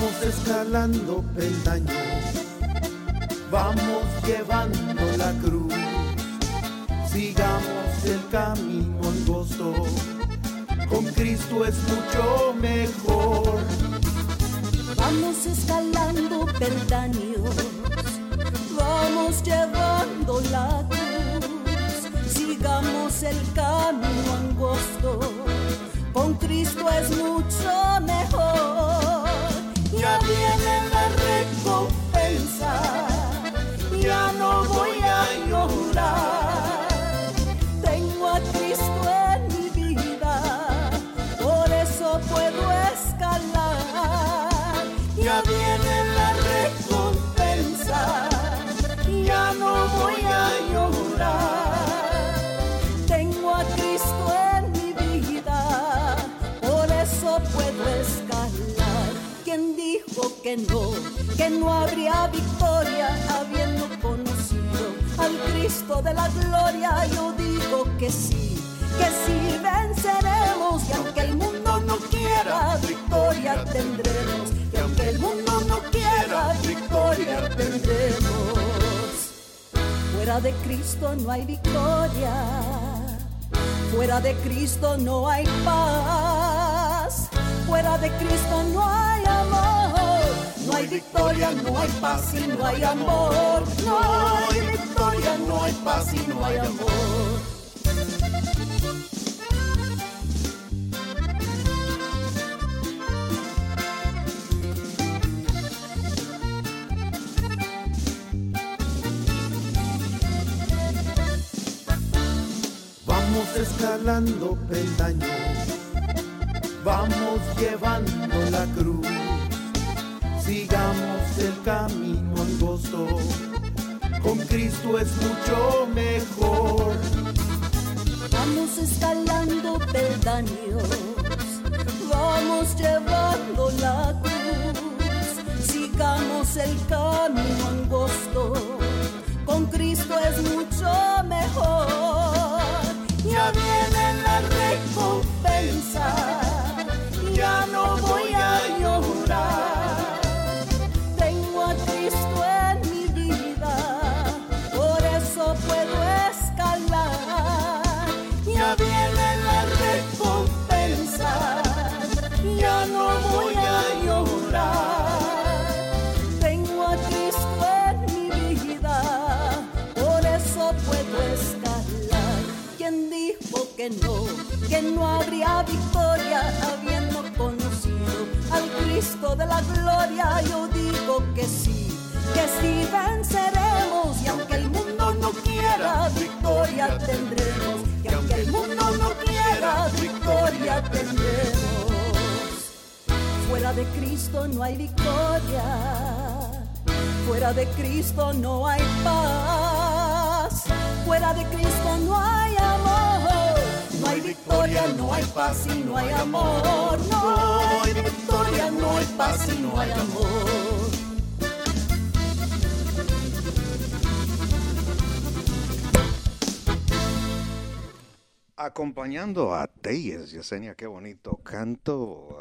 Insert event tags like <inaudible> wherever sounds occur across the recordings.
Vamos escalando peldaños, vamos llevando la cruz, sigamos el camino angosto, con Cristo es mucho mejor. Vamos escalando peldaños, vamos llevando la cruz, sigamos el camino angosto, con Cristo es mucho mejor. Que no, que no habría victoria habiendo conocido al Cristo de la gloria? Yo digo que sí, que sí venceremos y aunque el mundo no quiera, victoria tendremos. Y aunque el mundo no quiera, victoria tendremos. Fuera de Cristo no hay victoria. Fuera de Cristo no hay paz. Fuera de Cristo no hay. No hay victoria, no hay paz y no hay amor. No hay victoria, no hay paz y no hay amor. Vamos escalando peldaños, vamos llevando la cruz, sigamos el camino angosto, con Cristo es mucho mejor. Vamos escalando peldaños, vamos llevando la cruz, sigamos el camino angosto, con Cristo es mucho mejor. Ya viene la recompensa, no habría victoria habiendo conocido al Cristo de la gloria? Yo digo que sí, que sí venceremos y aunque el mundo no quiera, victoria tendremos. Y aunque el mundo no quiera, victoria tendremos. Fuera de Cristo no hay victoria. Fuera de Cristo no hay paz. Fuera de Cristo no hay amor. No hay victoria, no hay paz y no hay amor. No hay victoria, no hay paz y no hay amor. Acompañando a Teyes, Yesenia, qué bonito canto,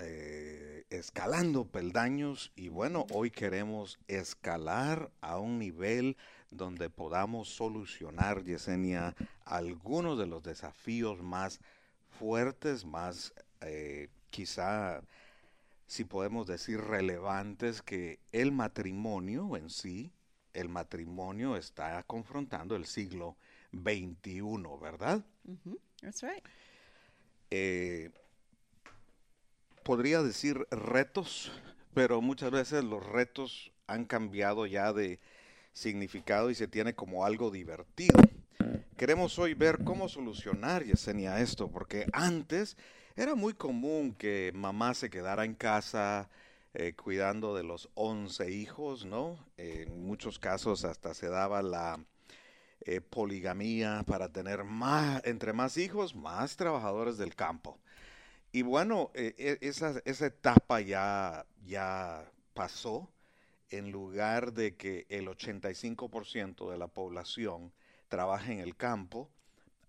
eh, escalando peldaños y bueno, hoy queremos escalar a un nivel donde podamos solucionar, Yesenia, algunos de los desafíos más fuertes, más eh, quizá, si podemos decir, relevantes que el matrimonio en sí, el matrimonio está confrontando el siglo XXI, ¿verdad? That's right. eh, podría decir retos, pero muchas veces los retos han cambiado ya de significado y se tiene como algo divertido. queremos hoy ver cómo solucionar, Yesenia, esto, porque antes era muy común que mamá se quedara en casa eh, cuidando de los 11 hijos, ¿no? en muchos casos hasta se daba la eh, poligamía para tener más, entre más hijos, más trabajadores del campo. Y bueno, eh, e, esa, esa etapa ya, ya pasó en lugar de que el 85% de la población trabaje en el campo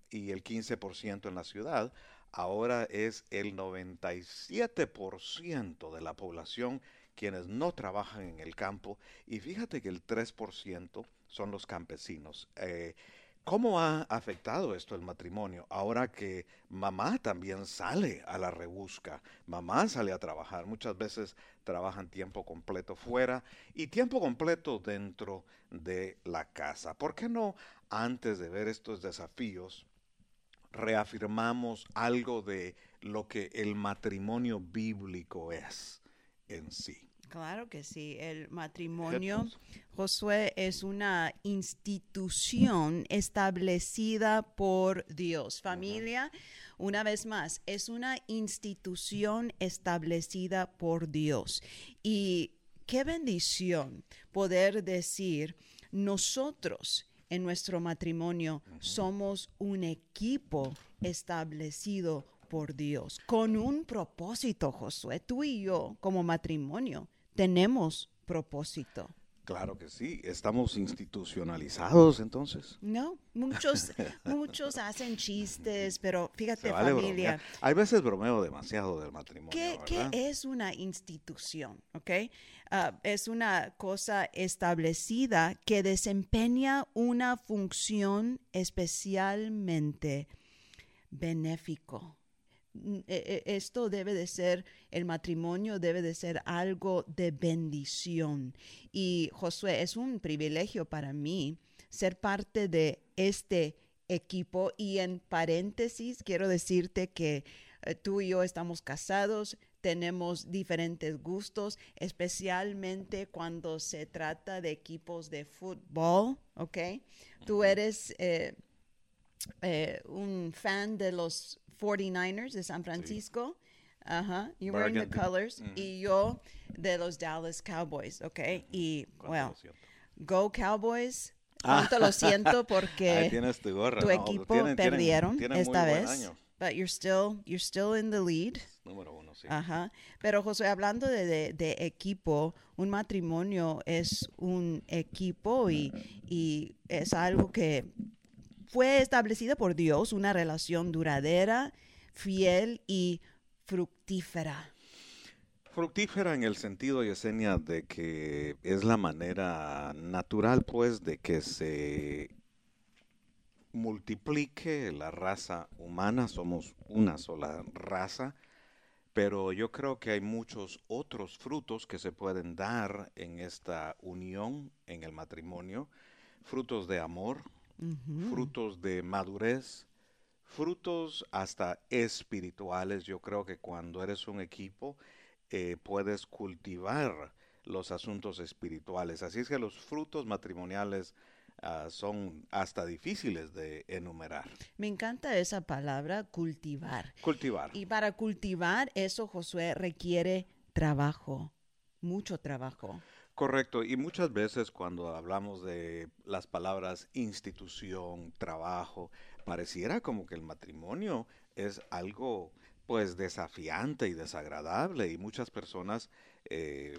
y el 15% en la ciudad, ahora es el 97% de la población quienes no trabajan en el campo y fíjate que el 3% son los campesinos. Eh, ¿Cómo ha afectado esto el matrimonio? Ahora que mamá también sale a la rebusca, mamá sale a trabajar, muchas veces trabajan tiempo completo fuera y tiempo completo dentro de la casa. ¿Por qué no, antes de ver estos desafíos, reafirmamos algo de lo que el matrimonio bíblico es en sí? Claro que sí. El matrimonio, Josué, es una institución establecida por Dios. Familia, una vez más, es una institución establecida por Dios. Y qué bendición poder decir, nosotros en nuestro matrimonio somos un equipo establecido por Dios, con un propósito, Josué. Tú y yo, como matrimonio, tenemos propósito. Claro que sí, estamos institucionalizados entonces. No, muchos, muchos hacen chistes, pero fíjate familia. Hay veces bromeo demasiado del matrimonio. ¿Qué, ¿qué es una institución? ¿ok? Ah, es una cosa establecida que desempeña una función especialmente benéfico esto debe de ser, el matrimonio debe de ser algo de bendición. Y Josué, es un privilegio para mí ser parte de este equipo y en paréntesis quiero decirte que eh, tú y yo estamos casados, tenemos diferentes gustos, especialmente cuando se trata de equipos de fútbol, ¿ok? Tú eres eh, eh, un fan de los 49ers de San Francisco. Ajá, you're wearing the colors. Y yo de los Dallas Cowboys, ¿ok? Y, well, go Cowboys. Ah. Cuánto lo siento porque <laughs> tu, equipo perdieron esta vez. But you're still, you're still in the lead. Número uno, sí. Ajá. Pero José, hablando de, de, equipo, un matrimonio es un equipo y, y es algo que fue establecida por Dios una relación duradera, fiel y fructífera. Fructífera en el sentido, Yesenia, de que es la manera natural, pues, de que se multiplique la raza humana. Somos una sola raza, pero yo creo que hay muchos otros frutos que se pueden dar en esta unión, en el matrimonio. Frutos de amor, frutos de madurez, frutos hasta espirituales. Yo creo que cuando eres un equipo eh, puedes cultivar los asuntos espirituales. Así es que los frutos matrimoniales ah, son hasta difíciles de enumerar. Me encanta esa palabra, cultivar. Cultivar. Y para cultivar eso, Josué, requiere trabajo, mucho trabajo. Correcto, y muchas veces cuando hablamos de las palabras institución, trabajo, pareciera como que el matrimonio es algo pues desafiante y desagradable y muchas personas eh,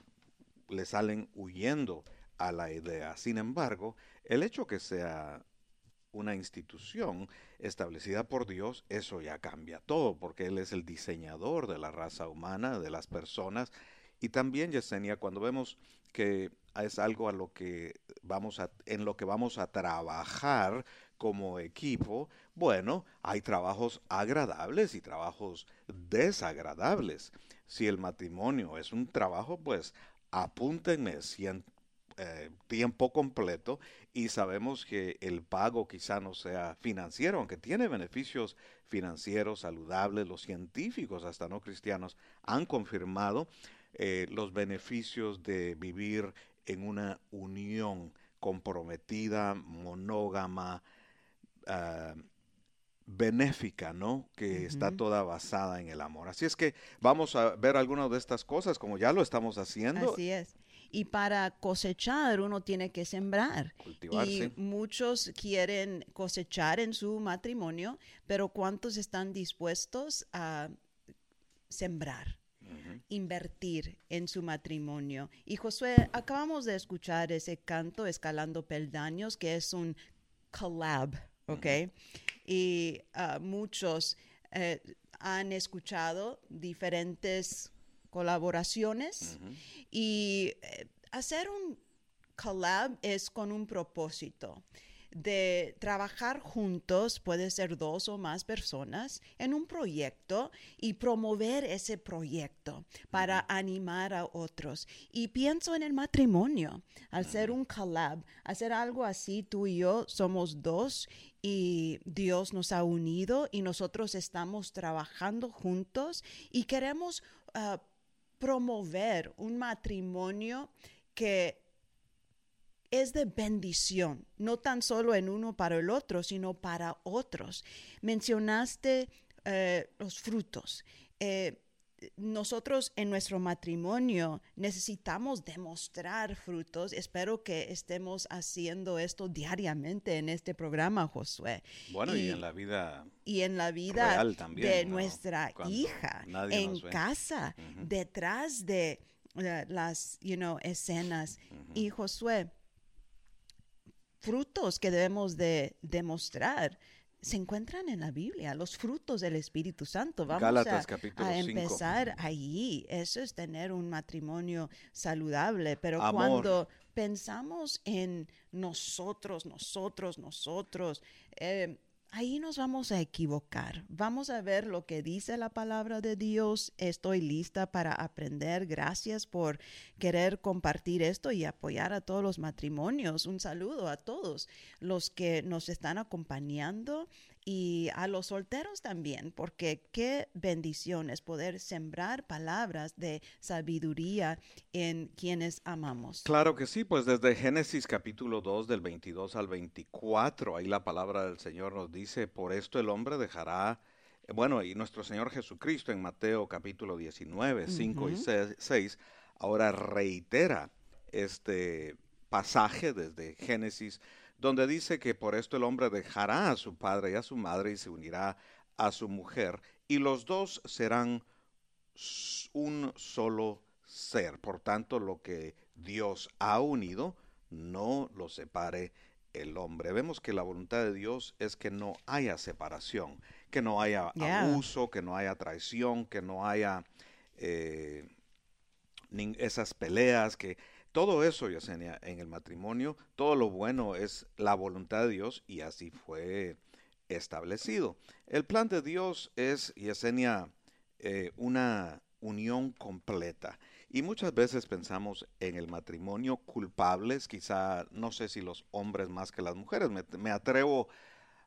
le salen huyendo a la idea. Sin embargo, el hecho que sea una institución establecida por Dios, eso ya cambia todo, porque Él es el diseñador de la raza humana, de las personas. Y también, Yesenia, cuando vemos que es algo a lo que vamos a, en lo que vamos a trabajar como equipo, bueno, hay trabajos agradables y trabajos desagradables. Si el matrimonio es un trabajo, pues apúntenme eh, tiempo completo y sabemos que el pago quizá no sea financiero, aunque tiene beneficios financieros saludables, los científicos, hasta no cristianos, han confirmado eh, los beneficios de vivir en una unión comprometida, monógama, ah, benéfica, ¿no? Que está toda basada en el amor. Así es que vamos a ver algunas de estas cosas como ya lo estamos haciendo, Así es. Y para cosechar uno tiene que sembrar. cultivarse. Y muchos quieren cosechar en su matrimonio, pero ¿cuántos están dispuestos a sembrar? Invertir en su matrimonio. Y Josué, acabamos de escuchar ese canto Escalando Peldaños, que es un collab, ¿ok? Y ah, muchos eh, han escuchado diferentes colaboraciones y eh, hacer un collab es con un propósito de trabajar juntos, puede ser dos o más personas, en un proyecto y promover ese proyecto para animar a otros. Y pienso en el matrimonio, al ser un collab, hacer algo así, tú y yo somos dos y Dios nos ha unido y nosotros estamos trabajando juntos y queremos ah, promover un matrimonio que es de bendición, no tan solo en uno para el otro, sino para otros. Mencionaste eh, los frutos. Eh, nosotros en nuestro matrimonio necesitamos demostrar frutos. Espero que estemos haciendo esto diariamente en este programa, Josué. Bueno, y, y- en la vida Y en la vida Real también, de ¿no? nuestra Cuando hija, en casa, detrás de eh, las, you know, escenas. Y Josué, frutos que debemos de demostrar se encuentran en la Biblia, los frutos del Espíritu Santo. Vamos Gálatas, a, a cinco. empezar allí. Eso es tener un matrimonio saludable, pero Amor. cuando pensamos en nosotros, nosotros, nosotros, eh, ahí nos vamos a equivocar. Vamos a ver lo que dice la palabra de Dios. Estoy lista para aprender. Gracias por querer compartir esto y apoyar a todos los matrimonios. Un saludo a todos los que nos están acompañando y a los solteros también, porque qué bendición es poder sembrar palabras de sabiduría en quienes amamos. Claro que sí, pues desde Génesis capítulo 2 del 22 al 24, ahí la palabra del Señor nos dice, por esto el hombre dejará, bueno, y nuestro Señor Jesucristo en Mateo capítulo 19, 5 y Ujú. 6, ahora reitera este pasaje desde Génesis, donde dice que por esto el hombre dejará a su padre y a su madre y se unirá a su mujer, y los dos serán un solo ser. Por tanto, lo que Dios ha unido, no lo separe el hombre. Vemos que la voluntad de Dios es que no haya separación, que no haya Yeah. abuso, que no haya traición, que no haya eh, esas peleas, que todo eso, Yesenia, en el matrimonio, todo lo bueno es la voluntad de Dios y así fue establecido. El plan de Dios es, Yesenia, eh, una unión completa. Y muchas veces pensamos en el matrimonio culpables, quizá no sé si los hombres más que las mujeres, me, atrevo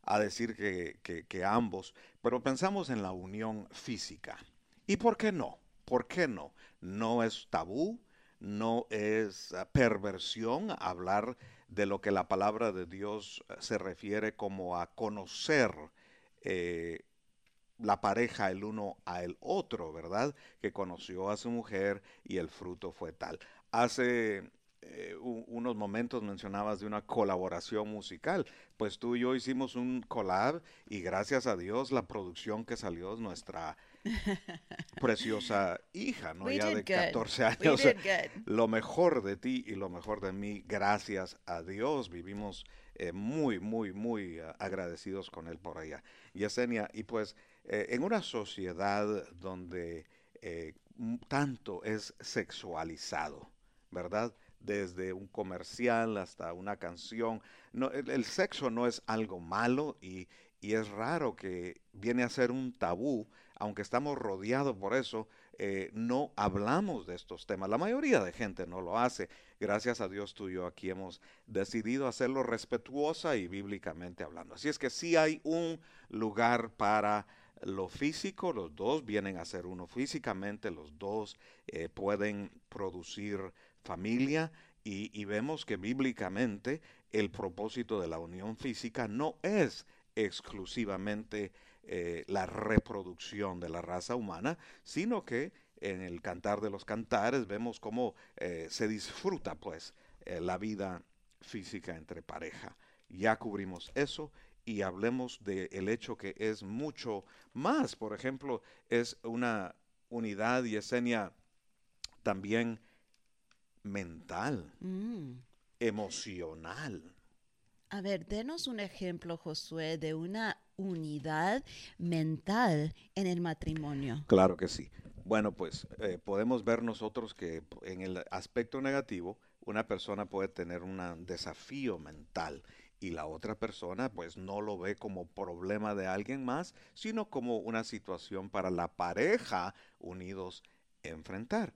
a decir que ambos, pero pensamos en la unión física. ¿Y por qué no? ¿Por qué no? No es tabú, no es ah, perversión hablar de lo que la palabra de Dios eh, se refiere como a conocer eh, la pareja el uno a el otro, ¿verdad? Que conoció a su mujer y el fruto fue tal. Hace eh, unos momentos mencionabas de una colaboración musical, pues tú y yo hicimos un collab y gracias a Dios la producción que salió es nuestra <laughs> preciosa hija, ¿no? We ya de good. 14 We años. did good. Lo mejor de ti y lo mejor de mí, gracias a Dios, vivimos eh, muy, muy, muy ah, agradecidos con Él por allá. Yesenia, y pues eh, en una sociedad donde eh, tanto es sexualizado, ¿verdad? Desde un comercial hasta una canción, no, el, el sexo no es algo malo y, y es raro que viene a ser un tabú, aunque estamos rodeados por eso, eh, no hablamos de estos temas. La mayoría de gente no lo hace. Gracias a Dios tú y yo aquí hemos decidido hacerlo respetuosa y bíblicamente hablando. Así es que sí hay un lugar para lo físico, los dos vienen a ser uno físicamente, los dos eh, pueden producir familia y, y vemos que bíblicamente el propósito de la unión física no es exclusivamente eh, la reproducción de la raza humana, sino que en el cantar de los cantares vemos cómo eh, se disfruta pues eh, la vida física entre pareja. Ya cubrimos eso y hablemos del hecho que es mucho más. Por ejemplo, es una unidad y escena también mental, Mm. emocional. A ver, denos un ejemplo, Josué, de una unidad mental en el matrimonio. Claro que sí. Bueno, pues eh, podemos ver nosotros que en el aspecto negativo, una persona puede tener un desafío mental y la otra persona pues no lo ve como problema de alguien más, sino como una situación para la pareja unidos enfrentar.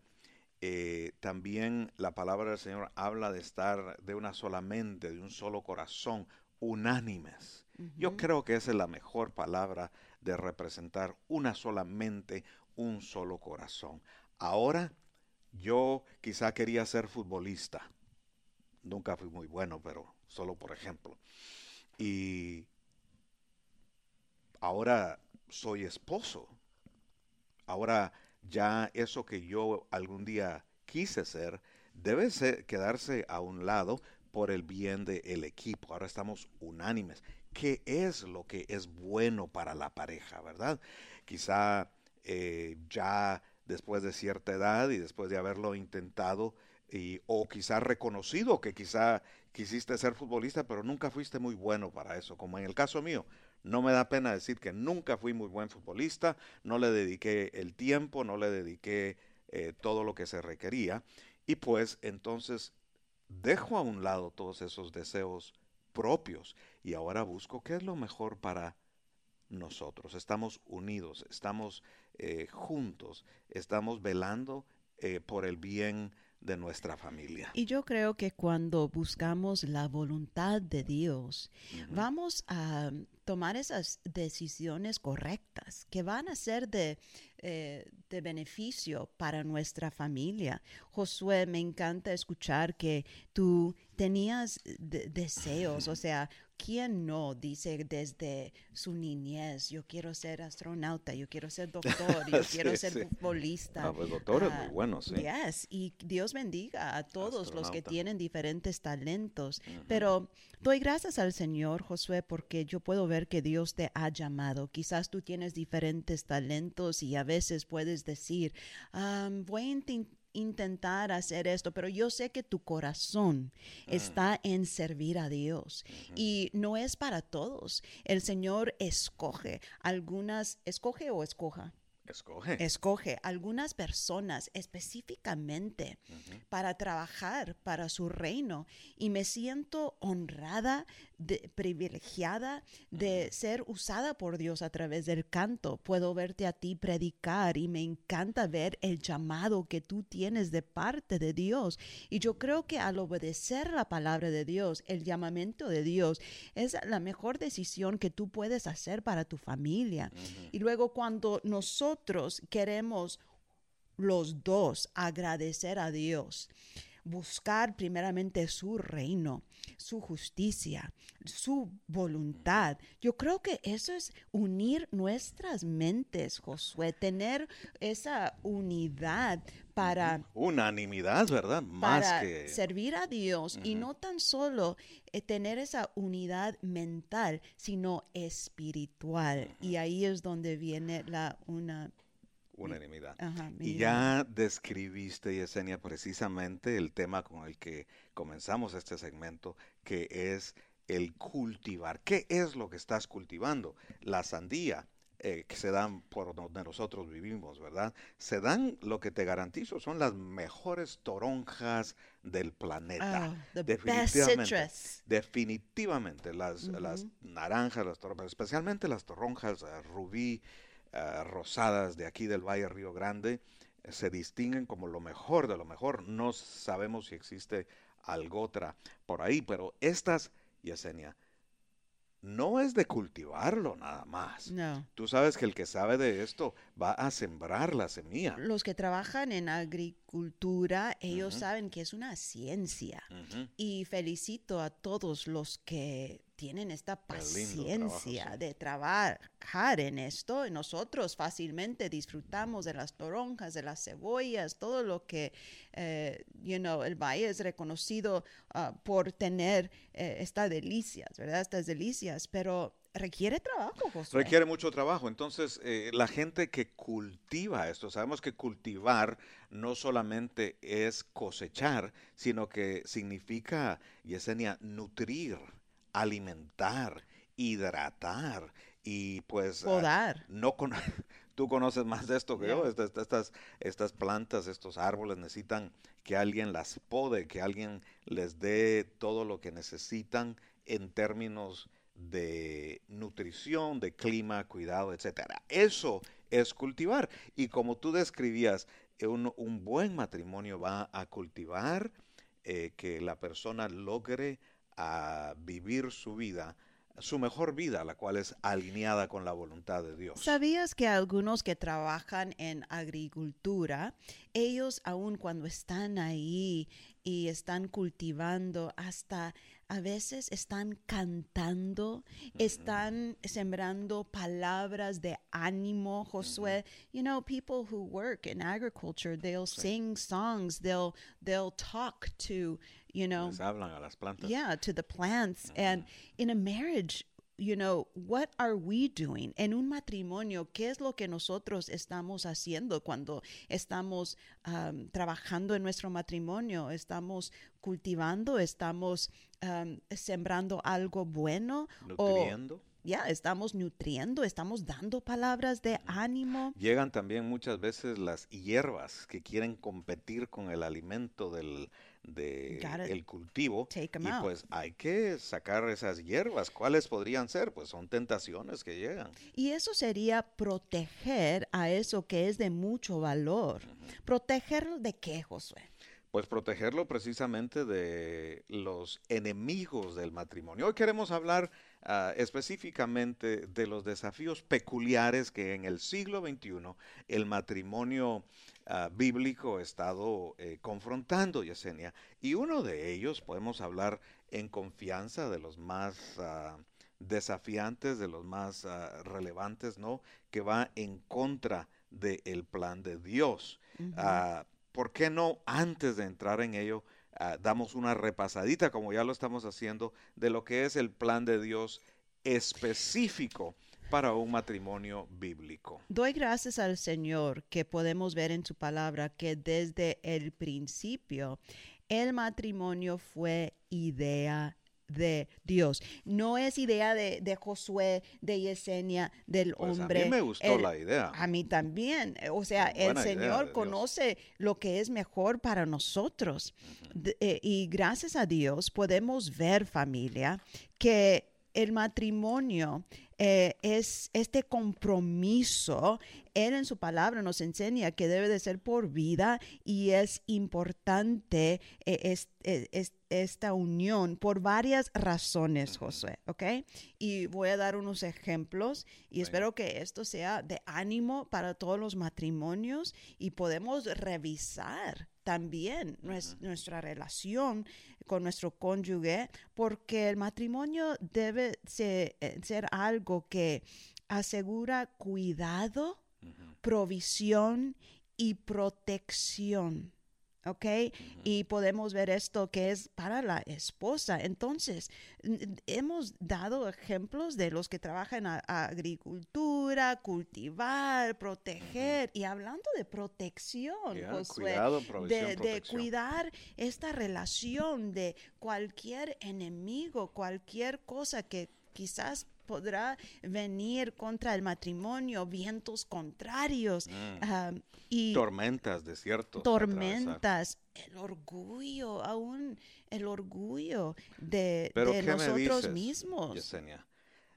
Eh, también la palabra del Señor habla de estar de una sola mente, de un solo corazón, unánimes. Yo creo que esa es la mejor palabra de representar una sola mente, un solo corazón. Ahora, yo quizá quería ser futbolista. Nunca fui muy bueno, pero solo por ejemplo. Y ahora soy esposo. Ahora ya eso que yo algún día quise ser debe ser- quedarse a un lado por el bien del equipo. Ahora estamos unánimes. ¿Qué es lo que es bueno para la pareja, verdad? Quizá eh, ya después de cierta edad y después de haberlo intentado y, o quizá reconocido que quizá quisiste ser futbolista, pero nunca fuiste muy bueno para eso, como en el caso mío. No me da pena decir que nunca fui muy buen futbolista, no le dediqué el tiempo, no le dediqué eh, todo lo que se requería, y pues entonces dejo a un lado todos esos deseos propios y ahora busco qué es lo mejor para nosotros. Estamos unidos, estamos eh, juntos, estamos velando eh, por el bien de nuestra familia. Y yo creo que cuando buscamos la voluntad de Dios, vamos a tomar esas decisiones correctas que van a ser de, eh, de beneficio para nuestra familia. Josué, me encanta escuchar que tú tenías de- deseos, o sea, ¿quién no dice desde su niñez, yo quiero ser astronauta, yo quiero ser doctor, yo <laughs> quiero ser sí. futbolista? Ah, pues doctor es Ah, muy bueno, sí. Yes, y Dios bendiga a todos los que tienen diferentes talentos. Pero doy gracias al Señor, Josué, porque yo puedo ver que Dios te ha llamado. Quizás tú tienes diferentes talentos y a veces puedes decir, "Ah, voy a inten- intentar hacer esto, pero yo sé que tu corazón está en servir a Dios y no es para todos. El Señor escoge algunas, escoge o escoja Escoge. escoge algunas personas específicamente para trabajar para su reino y me siento honrada, de- privilegiada de ser usada por Dios a través del canto. Puedo verte a ti predicar y me encanta ver el llamado que tú tienes de parte de Dios. Y yo creo que al obedecer la palabra de Dios, el llamamiento de Dios, es la mejor decisión que tú puedes hacer para tu familia. Y luego cuando nosotros queremos los dos agradecer a Dios, buscar primeramente su reino, su justicia, su voluntad. Yo creo que eso es unir nuestras mentes, Josué, tener esa unidad para Unanimidad, ¿verdad? Más para que... servir a Dios y no tan solo eh, tener esa unidad mental, sino espiritual. Y ahí es donde viene la una. Unanimidad. ajá, Y ya describiste, Yesenia, precisamente el tema con el que comenzamos este segmento, que es el cultivar. ¿Qué es lo que estás cultivando? La sandía, eh, que se dan por donde nosotros vivimos, ¿verdad? Se dan, lo que te garantizo, son las mejores toronjas del planeta. The best definitivamente. citrus. Definitivamente, las, las naranjas, las toronjas, especialmente las toronjas eh, rubí, eh, rosadas de aquí del Valle Río Grande, se distinguen como lo mejor de lo mejor. No sabemos si existe algo otra por ahí, pero estas, Yesenia, no es de cultivarlo nada más. No. Tú sabes que el que sabe de esto va a sembrar la semilla. Los que trabajan en agricultura, ellos saben que es una ciencia. Y felicito a todos los que tienen esta paciencia de trabajar en esto. Nosotros fácilmente disfrutamos de las toronjas, de las cebollas, todo lo que, eh, you know, el valle es reconocido ah, por tener eh, estas delicias, ¿verdad? Estas delicias, pero requiere trabajo, Josué. Requiere mucho trabajo. Entonces, eh, la gente que cultiva esto, sabemos que cultivar no solamente es cosechar, sino que significa, Yesenia, nutrir, alimentar, hidratar y pues... ah, Podar. no con- <laughs> tú conoces más de esto que yo. Estas, estas, estas plantas, estos árboles necesitan que alguien las pode, que alguien les dé todo lo que necesitan en términos de nutrición, de clima, cuidado, etcétera. Eso es cultivar. Y como tú describías, un, un buen matrimonio va a cultivar eh, que la persona logre a vivir su vida, su mejor vida, la cual es alineada con la voluntad de Dios. ¿Sabías que algunos que trabajan en agricultura, ellos aun cuando están ahí y están cultivando, hasta a veces están cantando, están sembrando palabras de ánimo, Josué? Mm-hmm. You know, people who work in agriculture, they'll sing songs, they'll they'll talk to, you know, Les hablan a las plantas. yeah to the plants mm-hmm. and in a marriage you know what are we doing en un matrimonio qué es lo que nosotros estamos haciendo cuando estamos um, trabajando en nuestro matrimonio estamos cultivando estamos um, sembrando algo bueno o Nutriendo. ya estamos nutriendo estamos dando palabras de ánimo. Llegan también muchas veces las hierbas que quieren competir con el alimento del de Gotta el cultivo 'em y out. pues hay que sacar esas hierbas. ¿Cuáles podrían ser? Pues son tentaciones que llegan. Y eso sería proteger a eso que es de mucho valor. ¿Protegerlo de qué, Josué? Pues protegerlo precisamente de los enemigos del matrimonio. Hoy queremos hablar ah, específicamente de los desafíos peculiares que en el siglo XXI el matrimonio ah, bíblico ha estado eh, confrontando, Yesenia. Y uno de ellos podemos hablar en confianza de los más ah, desafiantes, de los más ah, relevantes, ¿no? Que va en contra del plan de Dios. ¿Por qué no antes de entrar en ello damos una repasadita, como ya lo estamos haciendo, de lo que es el plan de Dios específico para un matrimonio bíblico? Doy gracias al Señor que podemos ver en su palabra que desde el principio el matrimonio fue idea de Dios. No es idea de, de Josué, de Yesenia, del Pues hombre. a mí me gustó El- la idea. A mí también. O sea, el Señor Dios. conoce lo que es mejor para nosotros. De- eh, y gracias a Dios podemos ver, familia, que el matrimonio eh, es este compromiso. Él en su palabra nos enseña que debe de ser por vida y es importante eh, es- eh, es- esta unión por varias razones, Josué, ¿ok? Y voy a dar unos ejemplos y espero que esto sea de ánimo para todos los matrimonios y podemos revisar también nues- nuestra relación con nuestro cónyuge porque el matrimonio debe eh, ser algo que asegura cuidado, provisión y protección. ¿Ok? Y podemos ver esto que es para la esposa. Entonces, hemos dado ejemplos de los que trabajan en agricultura, cultivar, proteger. Y hablando de protección, Ya, Josué, cuidado, provisión, de, de cuidar esta relación de cualquier enemigo, cualquier cosa que quizás podrá venir contra el matrimonio, vientos contrarios ah, y Tormentas, atravesar. tormentas, el orgullo, aún el orgullo de, de ¿qué me nosotros mismos. Yesenia,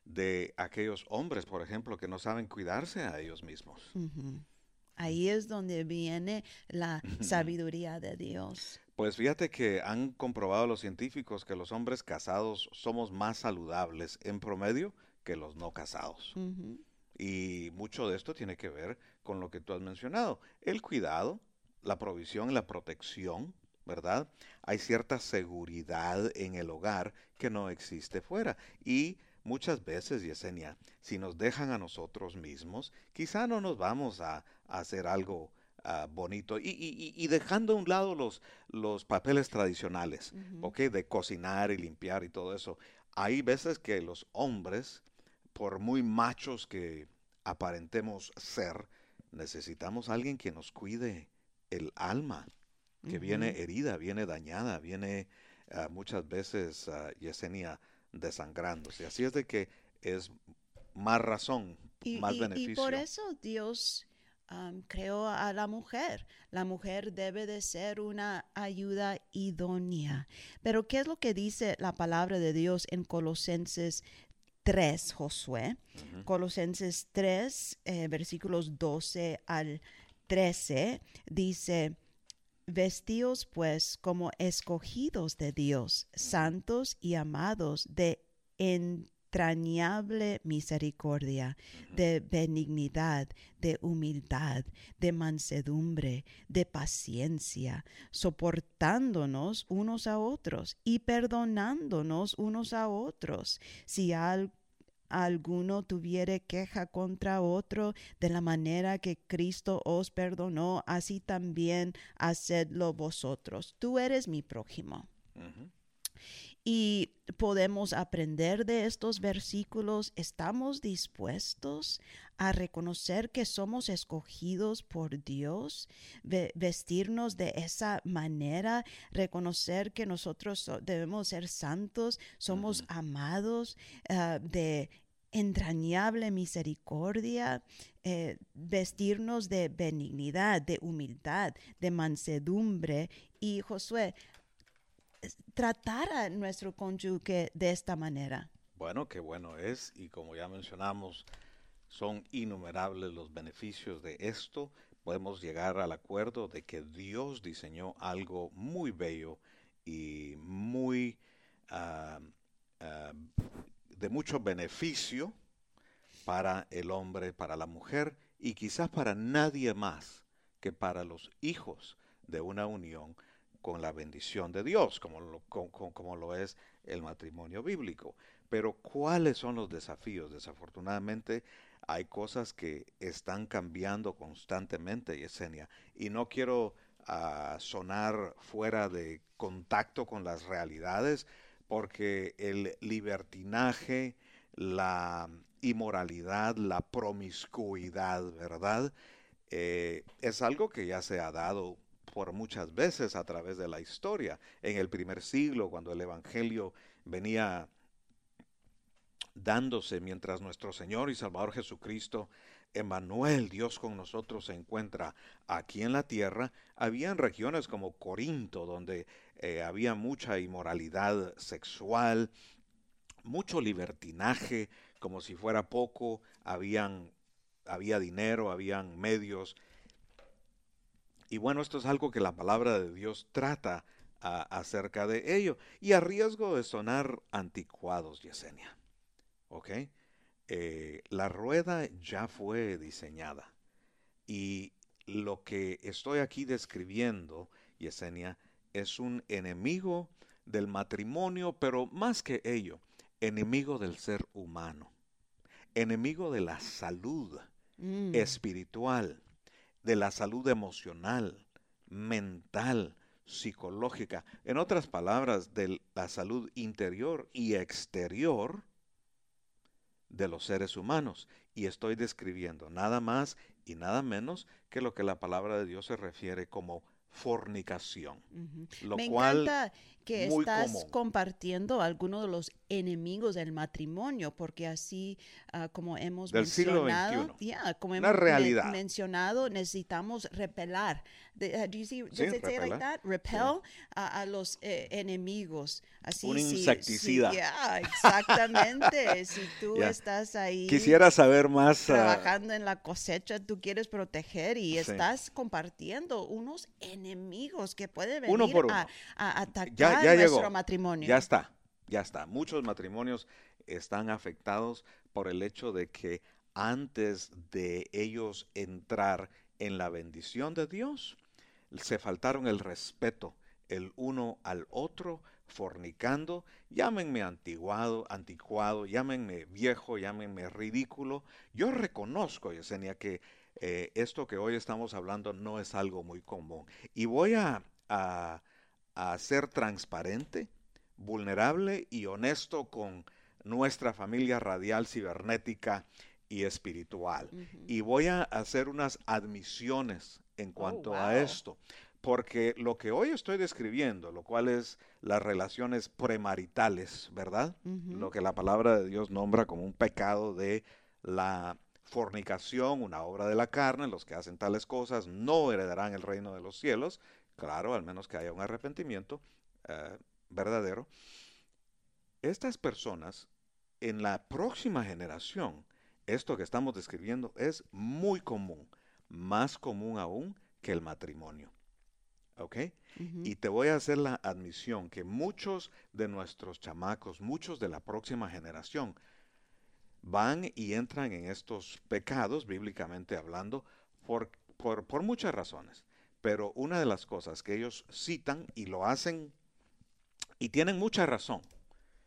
de aquellos hombres, por ejemplo, que no saben cuidarse a ellos mismos. Ujú. Ahí es donde viene la <laughs> sabiduría de Dios. Pues fíjate que han comprobado los científicos que los hombres casados somos más saludables en promedio que los no casados. Y mucho de esto tiene que ver con lo que tú has mencionado, el cuidado, la provisión, la protección, ¿verdad? Hay cierta seguridad en el hogar que no existe fuera. Y muchas veces, Yesenia, si nos dejan a nosotros mismos, quizá no nos vamos a, a hacer algo ah, bonito. Y, y- y dejando a un lado los, los papeles tradicionales, Ujú. ¿ok? De cocinar y limpiar y todo eso. Hay veces que los hombres, por muy machos que aparentemos ser, necesitamos a alguien que nos cuide el alma, que viene herida, viene dañada, viene ah, muchas veces, ah, Yesenia, desangrándose. Así es de que es más razón, Y, más y- y beneficio. por eso Dios creó a la mujer. La mujer debe de ser una ayuda idónea. Pero ¿qué es lo que dice la palabra de Dios en Colosenses 3, Josué? Ujú. Colosenses 3, eh, versículos 12 al 13, dice, Vestíos pues como escogidos de Dios, santos y amados de entrañable misericordia, de benignidad, de humildad, de mansedumbre, de paciencia, soportándonos unos a otros y perdonándonos unos a otros. Si al- alguno tuviere queja contra otro, de la manera que Cristo os perdonó, así también hacedlo vosotros. Tú eres mi prójimo. Y podemos aprender de estos versículos. ¿Estamos dispuestos a reconocer que somos escogidos por Dios? Ve- vestirnos de esa manera, reconocer que nosotros so- debemos ser santos, somos amados ah, de entrañable misericordia, eh, vestirnos de benignidad, de humildad, de mansedumbre. Y Josué, tratar a nuestro cónyuge de esta manera. Bueno, qué bueno es y como ya mencionamos, son innumerables los beneficios de esto. Podemos llegar al acuerdo de que Dios diseñó algo muy bello y muy ah, ah, de mucho beneficio para el hombre, para la mujer y quizás para nadie más que para los hijos de una unión con la bendición de Dios, como lo, co- co- como lo es el matrimonio bíblico. Pero ¿cuáles son los desafíos? Desafortunadamente hay cosas que están cambiando constantemente, Yesenia, y no quiero ah, sonar fuera de contacto con las realidades, porque el libertinaje, la inmoralidad, la promiscuidad, ¿verdad? Eh, es algo que ya se ha dado por muchas veces a través de la historia. En el primer siglo, cuando el Evangelio venía dándose mientras nuestro Señor y Salvador Jesucristo, Emmanuel, Dios con nosotros, se encuentra aquí en la tierra, habían regiones como Corinto, donde eh, había mucha inmoralidad sexual, mucho libertinaje, como si fuera poco, habían, había dinero, habían medios. Y bueno, esto es algo que la palabra de Dios trata a- acerca de ello. Y a riesgo de sonar anticuados, Yesenia. ¿Ok? Eh, la rueda ya fue diseñada. Y lo que estoy aquí describiendo, Yesenia, es un enemigo del matrimonio, pero más que ello, enemigo del ser humano, enemigo de la salud Mm. espiritual, de la salud emocional, mental, psicológica, en otras palabras, de la salud interior y exterior de los seres humanos. Y estoy describiendo nada más y nada menos que lo que la palabra de Dios se refiere como fornicación. Lo Me cual encanta que muy estás común. compartiendo algunos de los enemigos del matrimonio, porque así ah, como hemos Del mencionado, ya, como Una hemos realidad. mencionado, necesitamos repelar. De- uh, do you see, does it say like that? Repel a, a los eh, enemigos. Así, Un sí, sí, insecticida. ya, exactamente. si tú Ya. estás ahí Quisiera saber más. ah, trabajando en la cosecha, tú quieres proteger y Sí. estás compartiendo unos enemigos que pueden venir Uno por A, uno. a atacar ya, ya nuestro llegó. matrimonio. Ya está, ya está. Muchos matrimonios están afectados por el hecho de que antes de ellos entrar en la bendición de Dios, se faltaron el respeto el uno al otro, fornicando, llámenme antiguado, anticuado, llámenme viejo, llámenme ridículo. Yo reconozco, Yesenia, que eh, esto que hoy estamos hablando no es algo muy común. Y voy a, a, ser transparente, vulnerable y honesto con nuestra familia radial cibernética y espiritual. Y voy a hacer unas admisiones en oh, cuanto a esto. Porque lo que hoy estoy describiendo, lo cual es las relaciones premaritales, ¿verdad? Lo que la palabra de Dios nombra como un pecado de la fornicación, una obra de la carne, los que hacen tales cosas no heredarán el reino de los cielos, claro, al menos que haya un arrepentimiento eh, verdadero. Estas personas, en la próxima generación, esto que estamos describiendo es muy común, más común aún que el matrimonio. ¿Ok? Y te voy a hacer la admisión que muchos de nuestros chamacos, muchos de la próxima generación, van y entran en estos pecados, bíblicamente hablando, por, por, muchas razones. Pero una de las cosas que ellos citan y lo hacen, y tienen mucha razón,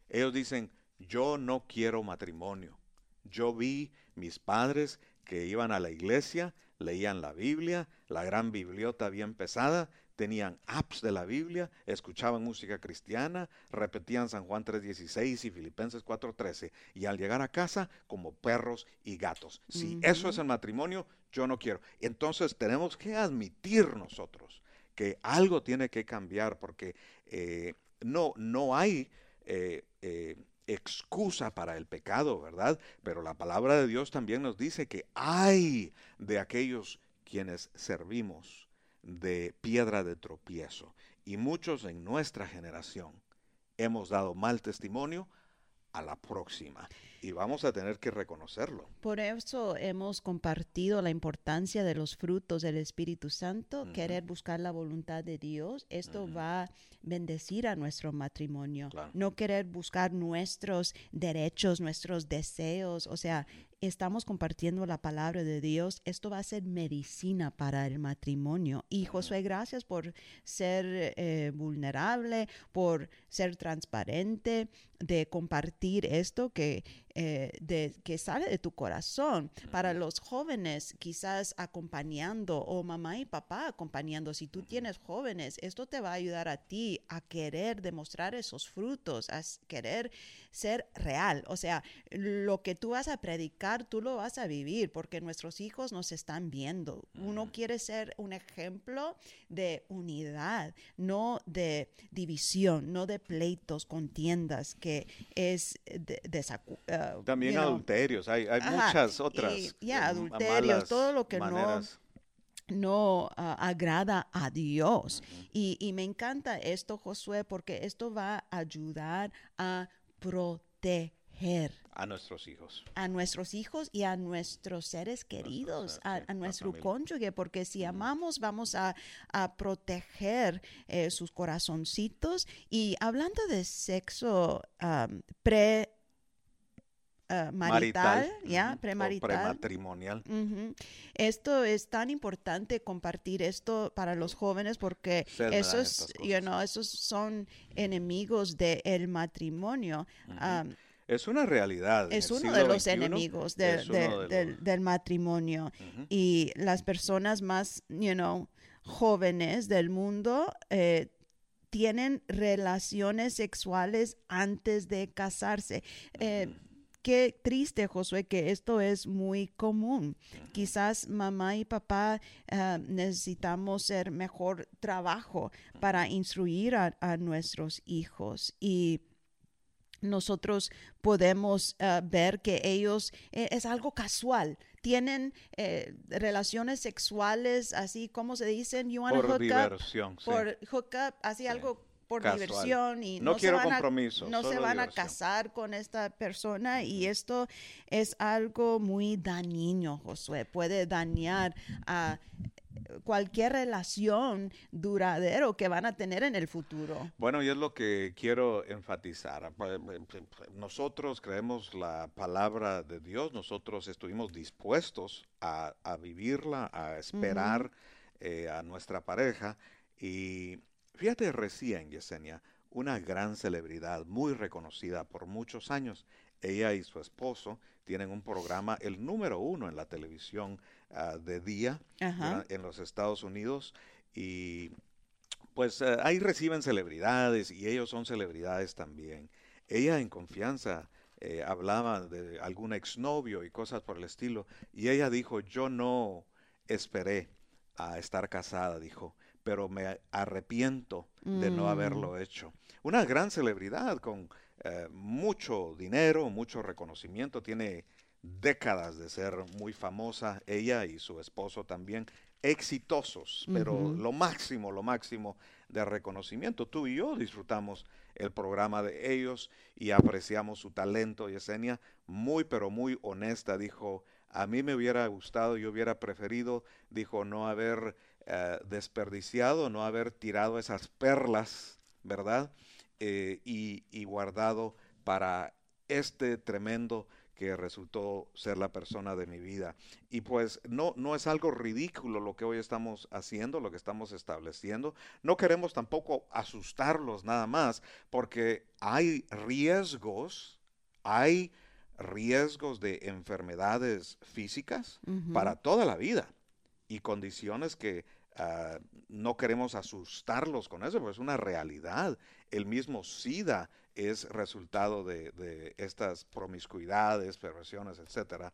ellos dicen, yo no quiero matrimonio. Yo vi mis padres que iban a la iglesia, leían la Biblia, la gran bibliota bien pesada, tenían apps de la Biblia, escuchaban música cristiana, repetían San Juan 3.16 y Filipenses 4.13, y al llegar a casa como perros y gatos. Si eso es el matrimonio, yo no quiero. Entonces tenemos que admitir nosotros que algo tiene que cambiar porque eh, no, no hay... Eh, eh, excusa para el pecado, ¿verdad? Pero la palabra de Dios también nos dice que hay de aquellos quienes servimos de piedra de tropiezo. Y muchos en nuestra generación hemos dado mal testimonio a la próxima. Y vamos a tener que reconocerlo. Por eso hemos compartido la importancia de los frutos del Espíritu Santo, querer buscar la voluntad de Dios. Esto va a bendecir a nuestro matrimonio. No querer buscar nuestros derechos, nuestros deseos. O sea, estamos compartiendo la palabra de Dios, esto va a ser medicina para el matrimonio. Y Josué, gracias por ser eh, vulnerable, por ser transparente, de compartir esto que, eh, de, que sale de tu corazón. Para los jóvenes, quizás acompañando o mamá y papá acompañando, si tú tienes jóvenes, esto te va a ayudar a ti a querer demostrar esos frutos, a querer ser real. O sea, lo que tú vas a predicar, tú lo vas a vivir porque nuestros hijos nos están viendo. Uno quiere ser un ejemplo de unidad, no de división, no de pleitos, contiendas, que es de, uh, También adulterios, hay, muchas otras. Ya, adulterios, todo lo que no no uh, agrada a Dios. y, y, me encanta esto, Josué, porque esto va a ayudar a proteger a nuestros hijos. A nuestros hijos y a nuestros seres queridos, a, nuestro cónyuge, porque si amamos vamos a, proteger eh, sus corazoncitos. Y hablando de sexo pre Uh, marital, ya, premarital. prematrimonial. Esto es tan importante compartir esto para los jóvenes porque esos, you know, esos son enemigos del matrimonio. es una realidad. Es uno de los enemigos del, matrimonio. Y las personas más, you know, jóvenes del mundo eh, tienen relaciones sexuales antes de casarse. Eh, qué triste, Josué, que esto es muy común. Quizás mamá y papá ah, necesitamos hacer mejor trabajo para instruir a, nuestros hijos. Y nosotros podemos ah, ver que ellos eh, es algo casual. Tienen eh, relaciones sexuales, así como se dicen, you por diversión, por hook up, así algo por diversión y no, quiero compromiso, no se van a casar con esta persona y esto es algo muy dañino, Josué, puede dañar a cualquier relación duradero que van a tener en el futuro. Bueno, y es lo que quiero enfatizar. Pues, nosotros creemos la palabra de Dios, nosotros estuvimos dispuestos a, vivirla, a esperar eh, a nuestra pareja y Fíjate recién, Yesenia, una gran celebridad, muy reconocida por muchos años. Ella y su esposo tienen un programa, el número uno en la televisión ah, de día en los Estados Unidos. Y pues eh, ahí reciben celebridades y ellos son celebridades también. Ella en confianza eh, hablaba de algún exnovio y cosas por el estilo. Y ella dijo, yo no esperé a estar casada, dijo, pero me arrepiento de no Mm. haberlo hecho. Una gran celebridad con eh, mucho dinero, mucho reconocimiento, tiene décadas de ser muy famosa, ella y su esposo también, exitosos, pero lo máximo, lo máximo de reconocimiento. Tú y yo disfrutamos el programa de ellos y apreciamos su talento. Yesenia, muy, pero muy honesta, dijo, a mí me hubiera gustado, yo hubiera preferido, dijo, no haber eh, desperdiciado, no haber tirado esas perlas, ¿verdad? Eh, y, y guardado para este tremendo que resultó ser la persona de mi vida. Y pues no, no es algo ridículo lo que hoy estamos haciendo, lo que estamos estableciendo. No queremos tampoco asustarlos nada más, porque hay riesgos, hay riesgos de enfermedades físicas para toda la vida y condiciones que ah, no queremos asustarlos con eso, pues es una realidad. El mismo SIDA es resultado de, de estas promiscuidades, perversiones, etcétera.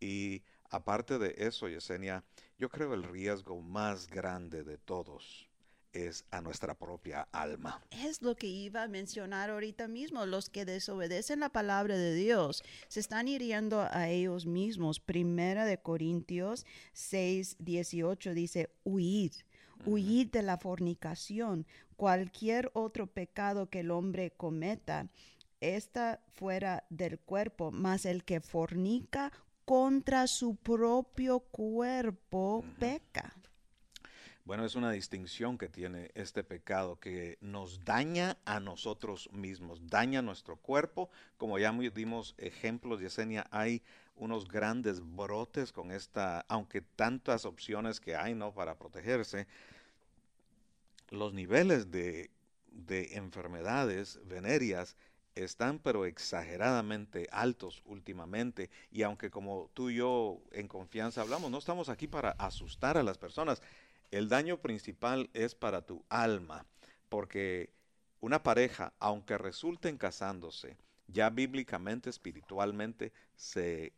Y aparte de eso, Yesenia, yo creo el riesgo más grande de todos es a nuestra propia alma. Es lo que iba a mencionar ahorita mismo. Los que desobedecen la palabra de Dios se están hiriendo a ellos mismos. Primera de Corintios 6, 18 dice, huid, huid de la fornicación. Cualquier otro pecado que el hombre cometa, está fuera del cuerpo, mas el que fornica contra su propio cuerpo peca. Bueno, es una distinción que tiene este pecado que nos daña a nosotros mismos, daña nuestro cuerpo. Como ya dimos ejemplos, Yesenia, hay unos grandes brotes con esta, aunque tantas opciones que hay, ¿no? Para protegerse, los niveles de, de enfermedades venéreas están pero exageradamente altos últimamente y aunque como tú y yo en confianza hablamos, no estamos aquí para asustar a las personas. El daño principal es para tu alma, porque una pareja, aunque resulten casándose, ya bíblicamente, espiritualmente, se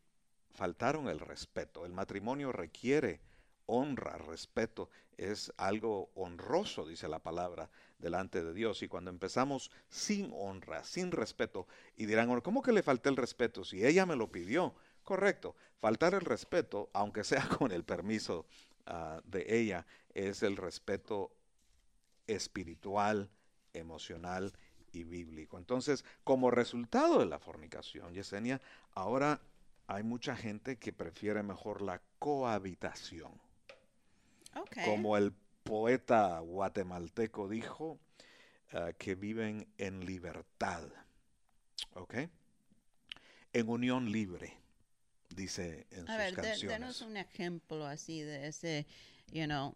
faltaron el respeto. El matrimonio requiere honra, respeto, es algo honroso, dice la palabra, delante de Dios. Y cuando empezamos sin honra, sin respeto, y dirán, ¿cómo que le falté el respeto si ella me lo pidió? Correcto, faltar el respeto, aunque sea <laughs> con el permiso uh, de ella, es el respeto espiritual, emocional y bíblico. Entonces, como resultado de la fornicación, Yesenia, ahora hay mucha gente que prefiere mejor la cohabitación. Okay. Como el poeta guatemalteco dijo, uh, que viven en libertad. ¿Ok? En unión libre, dice en A sus ver, de- canciones. denos un ejemplo así de ese, you know,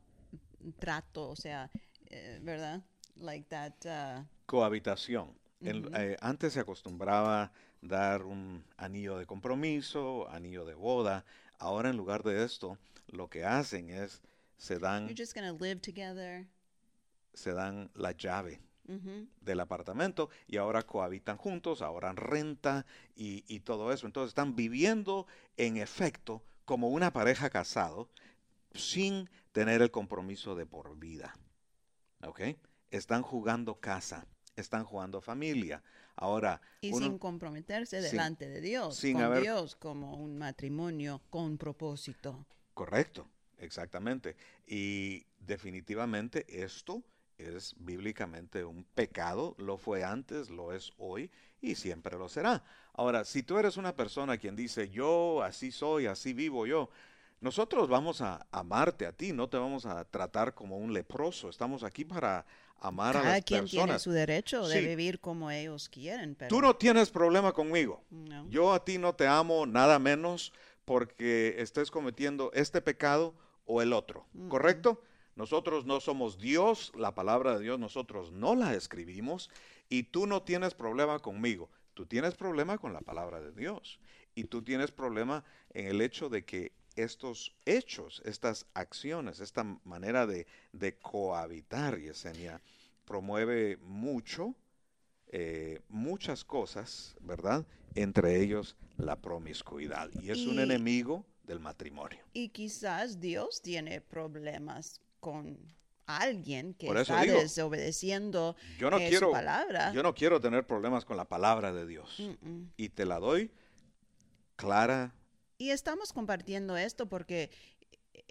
trato, o sea, eh, ¿verdad? Like that. uh, Cohabitación. En- Ujú. eh, antes se acostumbraba dar un anillo de compromiso, anillo de boda. Ahora en lugar de esto, lo que hacen es se dan, you're just gonna live together. se dan la llave Del apartamento y ahora cohabitan juntos, ahora renta y, y todo eso. Entonces están viviendo en efecto como una pareja casado sin tener el compromiso de por vida. ¿Ok? Están jugando casa, están jugando familia. Ahora, Y uno- sin comprometerse sin- delante de Dios, sin con haber- Dios como un matrimonio con propósito. Correcto, exactamente. Y definitivamente esto es bíblicamente un pecado, lo fue antes, lo es hoy y siempre lo será. Ahora, si tú eres una persona quien dice, yo así soy, así vivo yo, nosotros vamos a amarte a ti, no te vamos a tratar como un leproso, estamos aquí para amar a las quien tiene personas. su derecho de Sí. vivir como ellos quieren, pero Tú no tienes problema conmigo. no. Yo a ti no te amo nada menos porque estés cometiendo este pecado o el otro, ¿correcto? Nosotros no somos Dios, la palabra de Dios nosotros no la escribimos y tú no tienes problema conmigo. Tú tienes problema con la palabra de Dios y tú tienes problema en el hecho de que estos hechos, estas acciones, esta manera de, de cohabitar, Yesenia, promueve mucho, eh, muchas cosas, ¿verdad? Entre ellos la promiscuidad. Y es un enemigo del matrimonio. Y quizás Dios tiene problemas con alguien que está digo, desobedeciendo Yo no eh, quiero, su palabra. yo no quiero tener problemas con la palabra de Dios. Mm-mm. Y te la doy clara. Y estamos compartiendo esto porque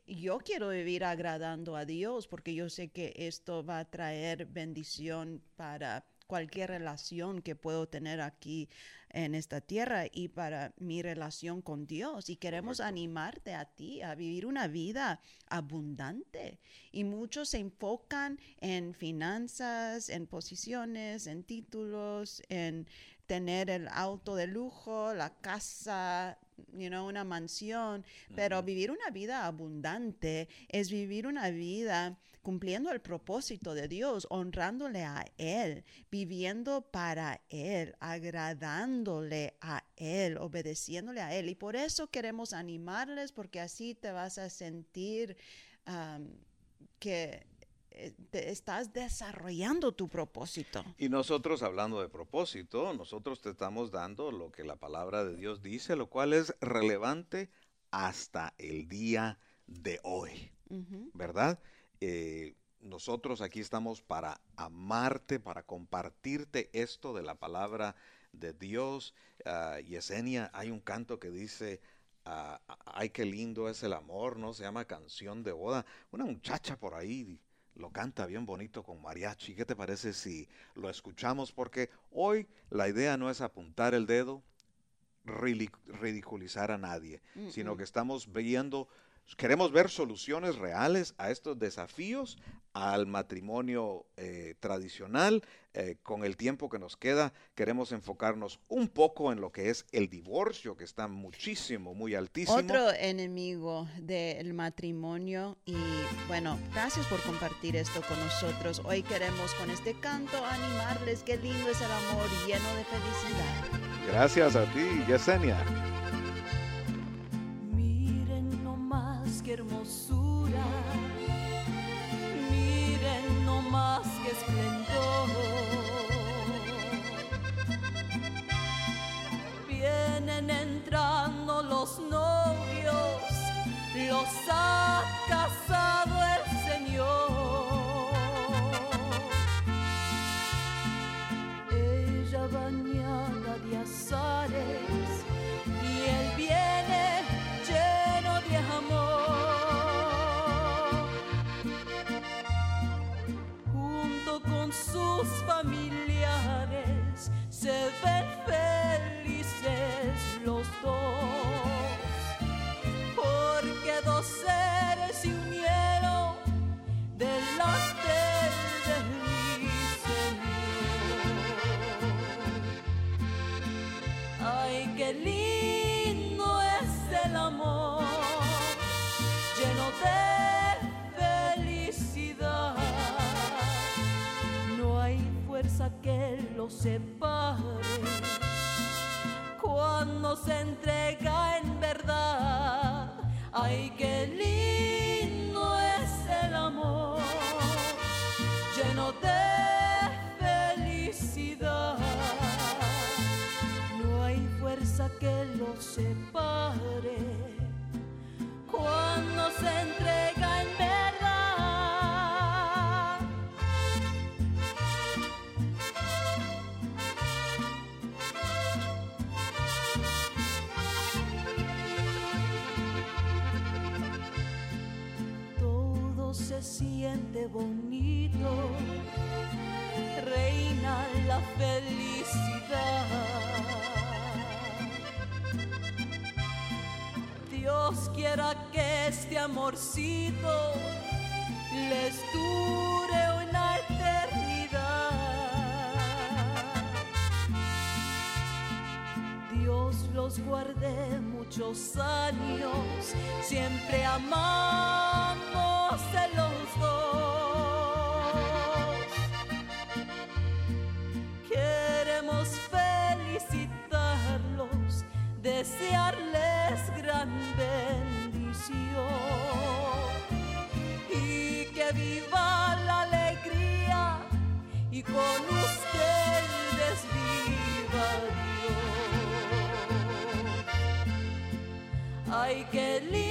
yo quiero vivir agradando a Dios, porque yo sé que esto va a traer bendición para cualquier relación que puedo tener aquí en esta tierra y para mi relación con Dios. Y queremos Correcto. animarte a ti a vivir una vida abundante. Y muchos se enfocan en finanzas, en posiciones, en títulos, en tener el auto de lujo, la casa, you know, una mansión, pero vivir una vida abundante es vivir una vida cumpliendo el propósito de Dios, honrándole a Él, viviendo para Él, agradándole a Él, obedeciéndole a Él. Y por eso queremos animarles, porque así te vas a sentir que te estás desarrollando tu propósito. Y nosotros hablando de propósito, nosotros te estamos dando lo que la palabra de Dios dice, lo cual es relevante hasta el día de hoy. ¿verdad? Eh, nosotros aquí estamos para amarte, para compartirte esto de la palabra de Dios. Ah, Yesenia, hay un canto que dice, ah, ay, qué lindo es el amor, ¿no? Se llama Canción de Boda. Una muchacha por ahí lo canta bien bonito con mariachi. ¿Qué te parece si lo escuchamos? Porque hoy la idea no es apuntar el dedo, ridiculizar a nadie, sino que estamos viendo, queremos ver soluciones reales a estos desafíos, al matrimonio eh, tradicional. Eh, con el tiempo que nos queda, queremos enfocarnos un poco en lo que es el divorcio, que está muchísimo, muy altísimo. Otro enemigo del matrimonio y bueno, gracias por compartir esto con nosotros. Hoy queremos con este canto animarles qué lindo es el amor lleno de felicidad. Gracias a ti, Yesenia. Hermosura, miren nomás qué esplendor. Vienen entrando los novios, los ha casado el siente bonito, reina la felicidad. Dios quiera que este amorcito les dure una eternidad. Dios los guarde muchos años, siempre de los dos. Queremos felicitarlos, desearles gran bendición y que viva la alegría y con ustedes viva Dios. Ay, qué lindo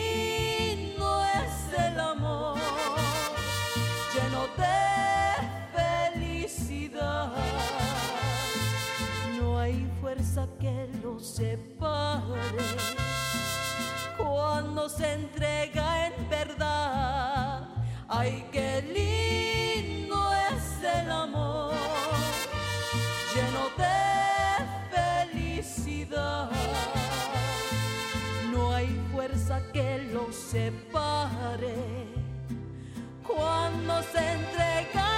que los separe cuando se entrega en verdad. Ay, qué lindo es el amor, lleno de felicidad. No hay fuerza que los separe cuando se entrega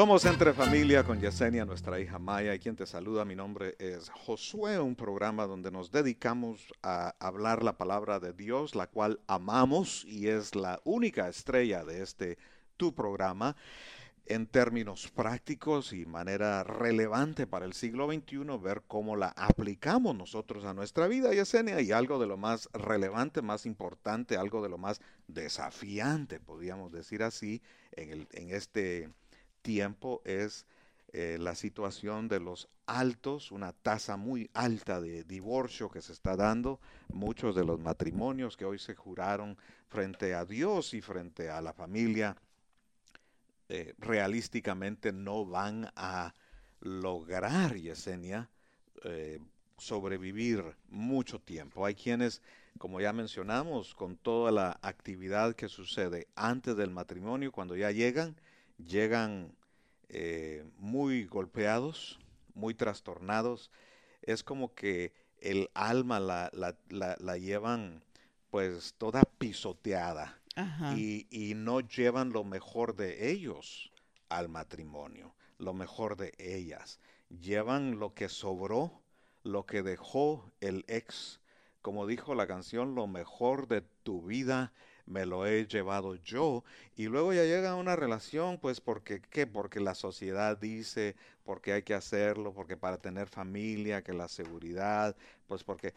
Somos Entre Familia con Yesenia, nuestra hija Maya, y quien te saluda, mi nombre es Josué, un programa donde nos dedicamos a hablar la palabra de Dios, la cual amamos y es la única estrella de este tu programa en términos prácticos y manera relevante para el siglo XXI, ver cómo la aplicamos nosotros a nuestra vida, Yesenia, y algo de lo más relevante, más importante, algo de lo más desafiante, podríamos decir así, en, el, en este tiempo es eh, la situación de los altos, una tasa muy alta de divorcio que se está dando, muchos de los matrimonios que hoy se juraron frente a Dios y frente a la familia, eh, realísticamente no van a lograr, Yesenia, eh, sobrevivir mucho tiempo. Hay quienes, como ya mencionamos, con toda la actividad que sucede antes del matrimonio, cuando ya llegan, llegan eh, muy golpeados, muy trastornados. Es como que el alma la, la, la, la llevan pues toda pisoteada Ajá. y, y no llevan lo mejor de ellos al matrimonio, lo mejor de ellas. Llevan lo que sobró, lo que dejó el ex. Como dijo la canción, lo mejor de tu vida me lo he llevado yo. Y luego ya llega una relación pues porque qué porque la sociedad dice porque hay que hacerlo porque para tener familia que la seguridad pues porque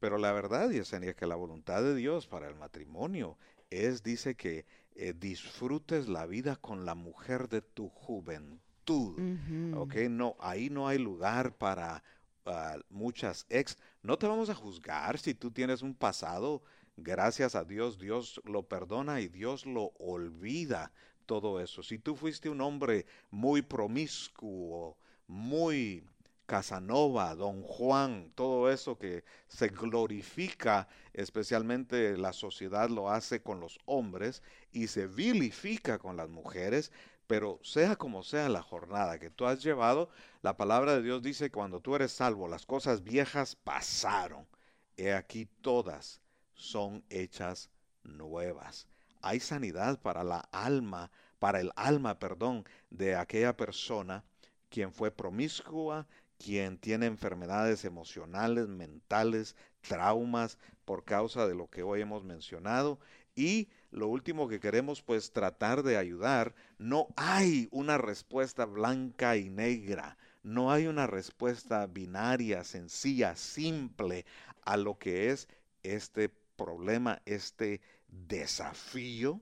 pero la verdad Yesenia es que la voluntad de Dios para el matrimonio es dice que eh, disfrutes la vida con la mujer de tu juventud Ujú. ok no ahí no hay lugar para uh, muchas ex. No te vamos a juzgar si tú tienes un pasado Gracias a Dios, Dios lo perdona y Dios lo olvida todo eso. Si tú fuiste un hombre muy promiscuo, muy Casanova, Don Juan, todo eso que se glorifica, especialmente la sociedad lo hace con los hombres y se vilifica con las mujeres, pero sea como sea la jornada que tú has llevado, la palabra de Dios dice cuando tú eres salvo, las cosas viejas pasaron. He aquí todas son hechas nuevas. Hay sanidad para la alma, para el alma, perdón, de aquella persona quien fue promiscua, quien tiene enfermedades emocionales, mentales, traumas por causa de lo que hoy hemos mencionado y lo último que queremos pues tratar de ayudar, no hay una respuesta blanca y negra, no hay una respuesta binaria, sencilla, simple a lo que es este problema, este desafío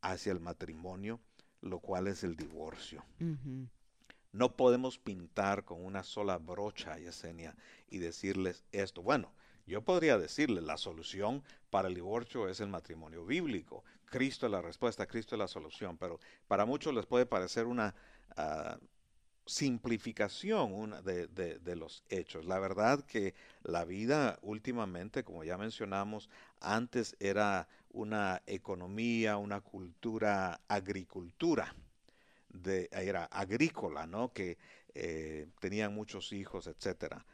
hacia el matrimonio, lo cual es el divorcio. No podemos pintar con una sola brocha, Yesenia, y decirles esto. Bueno, yo podría decirles la solución para el divorcio es el matrimonio bíblico. Cristo es la respuesta, Cristo es la solución, pero para muchos les puede parecer una uh, simplificación de, los hechos. La verdad que la vida últimamente, como ya mencionamos, antes era una economía, una cultura, agricultura, era agrícola, ¿no? Que eh, tenían muchos hijos, etcétera.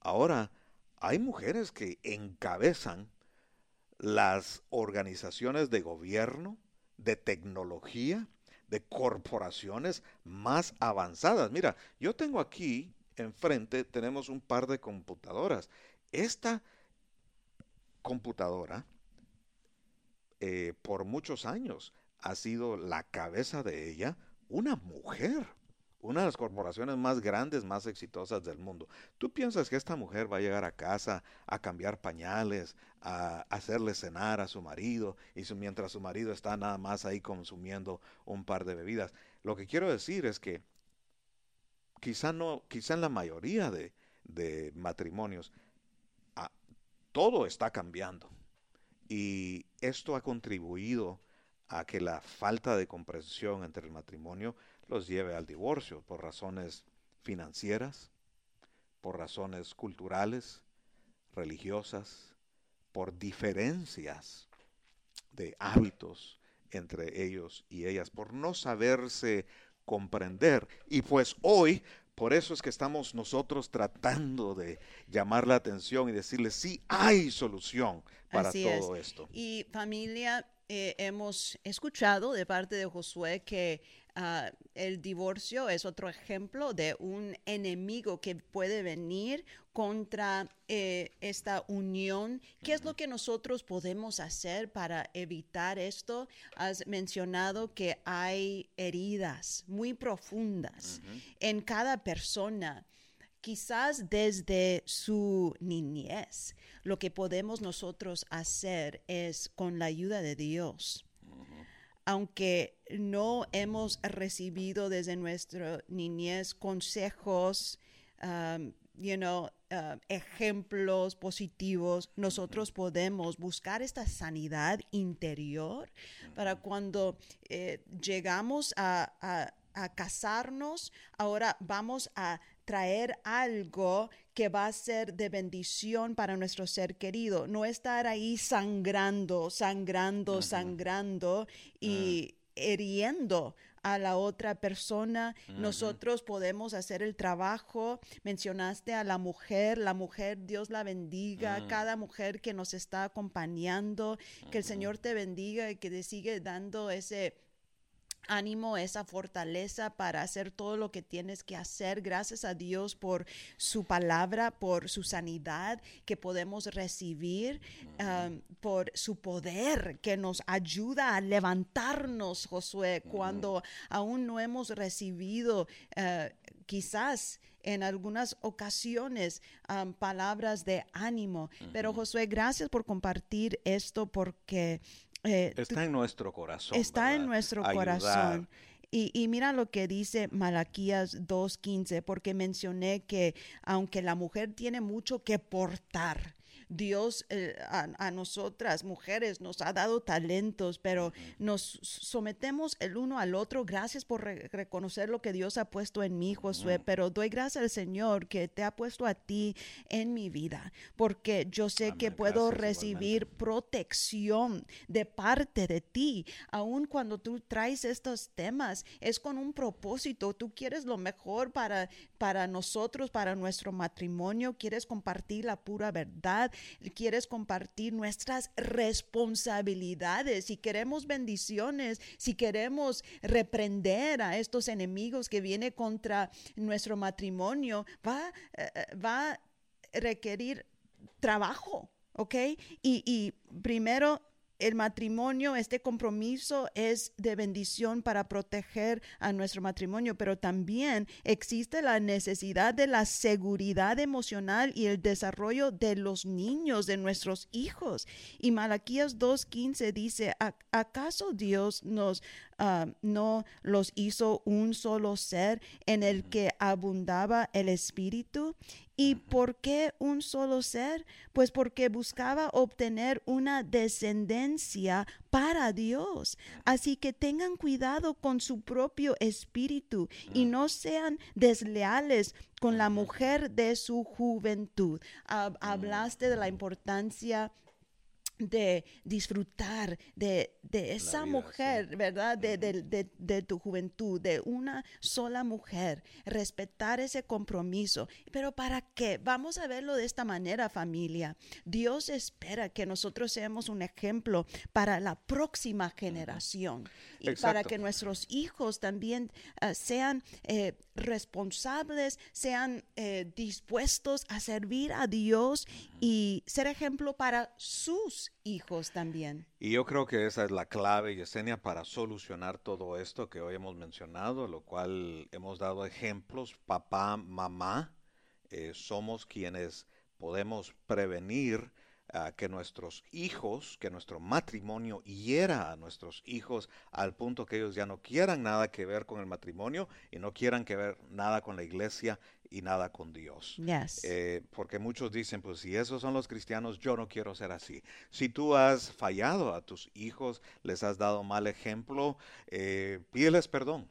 Ahora hay mujeres que encabezan las organizaciones de gobierno, de tecnología, de corporaciones más avanzadas. Mira, yo tengo aquí enfrente, tenemos un par de computadoras. Esta computadora, eh, por muchos años, ha sido la cabeza de ella una mujer. Una de las corporaciones más grandes, más exitosas del mundo. ¿Tú piensas que esta mujer va a llegar a casa a cambiar pañales, a hacerle cenar a su marido, y mientras su marido está nada más ahí consumiendo un par de bebidas? Lo que quiero decir es que quizá no, quizá en la mayoría de, matrimonios, a, todo está cambiando. Y esto ha contribuido a que la falta de comprensión entre el matrimonio los lleve al divorcio por razones financieras, por razones culturales, religiosas, por diferencias de hábitos entre ellos y ellas, por no saberse comprender. Y pues hoy, por eso es que estamos nosotros tratando de llamar la atención y decirles, sí, hay solución para todo esto. Y familia, eh, hemos escuchado de parte de Josué que Ah, el divorcio es otro ejemplo de un enemigo que puede venir contra eh, esta unión. ¿Qué es lo que nosotros podemos hacer para evitar esto? Has mencionado que hay heridas muy profundas en cada persona quizás desde su niñez, lo que podemos nosotros hacer es con la ayuda de Dios aunque no hemos recibido desde nuestra niñez consejos, um, you know, uh, ejemplos positivos, nosotros podemos buscar esta sanidad interior para cuando eh, llegamos a casarnos, ahora vamos a traer algo que va a ser de bendición para nuestro ser querido, no estar ahí sangrando, sangrando, sangrando y heriendo a la otra persona. Nosotros podemos hacer el trabajo. Mencionaste a la mujer, la mujer, Dios la bendiga, cada mujer que nos está acompañando, que el Señor te bendiga y que te sigue dando ese ánimo, esa fortaleza para hacer todo lo que tienes que hacer. Gracias a Dios por su palabra, por su sanidad que podemos recibir, um, por su poder que nos ayuda a levantarnos, Josué, cuando aún no hemos recibido uh, quizás en algunas ocasiones um, palabras de ánimo. Pero Josué, gracias por compartir esto porque eh, está en nuestro corazón. Está en nuestro corazón. Y, y, mira lo que dice Malaquías 2.15, porque mencioné que aunque la mujer tiene mucho que portar, Dios eh, a, nosotras, mujeres, nos ha dado talentos, pero nos sometemos el uno al otro. Gracias por reconocer lo que Dios ha puesto en mí, Josué, pero doy gracias al Señor que te ha puesto a ti en mi vida, porque yo sé que puedo recibir protección de parte de ti, aun cuando tú traes estos temas, es con un propósito, tú quieres lo mejor para, para nosotros, para nuestro matrimonio, quieres compartir la pura verdad, quieres compartir nuestras responsabilidades, si queremos bendiciones, si queremos reprender a estos enemigos que vienen contra nuestro matrimonio, va, eh, eh, va a requerir trabajo, ¿ok? Y, y primero el matrimonio, este compromiso es de bendición para proteger a nuestro matrimonio, pero también existe la necesidad de la seguridad emocional y el desarrollo de los niños, de nuestros hijos. Y Malaquías 2.15 dice, ¿acaso Dios nos Ah, no los hizo un solo ser en el que abundaba el espíritu. ¿Y por qué un solo ser? Pues porque buscaba obtener una descendencia para Dios. Así que tengan cuidado con su propio espíritu y no sean desleales con la mujer de su juventud. hablaste de la importancia de disfrutar de, esa mujer, ¿verdad? De, de, tu juventud, de una sola mujer, respetar ese compromiso. Pero ¿para qué? Vamos a verlo de esta manera, familia. Dios espera que nosotros seamos un ejemplo para la próxima generación y para que nuestros hijos también ah, sean eh, responsables, sean eh, dispuestos a servir a Dios y ser ejemplo para sus hijos también. Y yo creo que esa es la clave, Yesenia, para solucionar todo esto que hoy hemos mencionado, lo cual hemos dado ejemplos, papá, mamá, eh, somos quienes podemos prevenir que nuestros hijos, que nuestro matrimonio hiera a nuestros hijos al punto que ellos ya no quieran nada que ver con el matrimonio y no quieran que ver nada con la iglesia y nada con Dios. Eh, porque muchos dicen, pues si esos son los cristianos, yo no quiero ser así. Si tú has fallado a tus hijos, les has dado mal ejemplo, eh, pídeles perdón.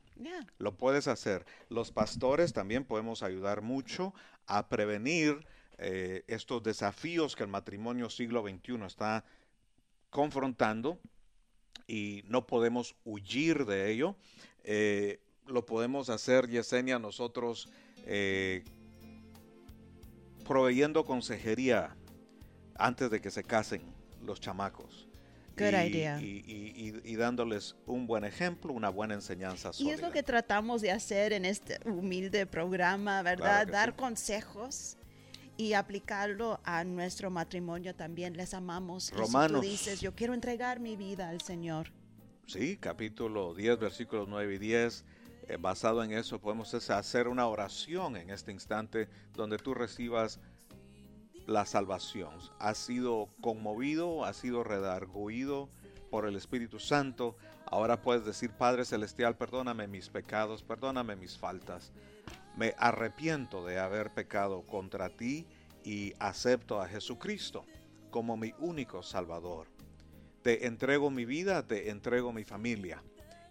Lo puedes hacer. Los pastores también podemos ayudar mucho a prevenir eh, estos desafíos que el matrimonio siglo XXI está confrontando y no podemos huir de ello. Eh, lo podemos hacer, Yesenia, nosotros eh, proveyendo consejería antes de que se casen los chamacos. Good y, idea. Y, y- y- y dándoles un buen ejemplo, una buena enseñanza Y es lo que tratamos de hacer en este humilde programa, ¿verdad? Claro Dar sí. consejos y aplicarlo a nuestro matrimonio también. Les amamos. Y Romanos. si tú dices, yo quiero entregar mi vida al Señor. Sí, capítulo 10, versículos 9 y 10. eh, basado en eso, podemos hacer una oración en este instante donde tú recibas la salvación. Has sido conmovido, has sido redarguido por el Espíritu Santo. Ahora puedes decir, Padre Celestial, perdóname mis pecados, perdóname mis faltas. Me arrepiento de haber pecado contra ti y acepto a Jesucristo como mi único Salvador. Te entrego mi vida, te entrego mi familia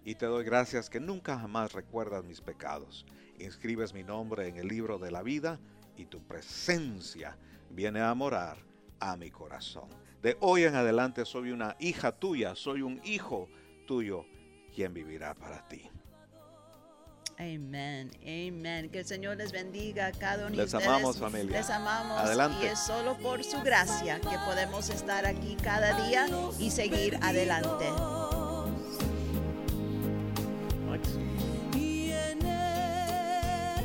y te doy gracias que nunca jamás recuerdas mis pecados. Inscribes mi nombre en el libro de la vida y tu presencia viene a morar a mi corazón. De hoy en adelante soy una hija tuya, soy un hijo tuyo, quien vivirá para ti. Amén, amén. Que el Señor les bendiga a cada uno de ustedes. Les amamos, familia. Les amamos. Adelante. Y es solo por su gracia que podemos estar aquí cada día y seguir adelante. Y en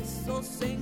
eso se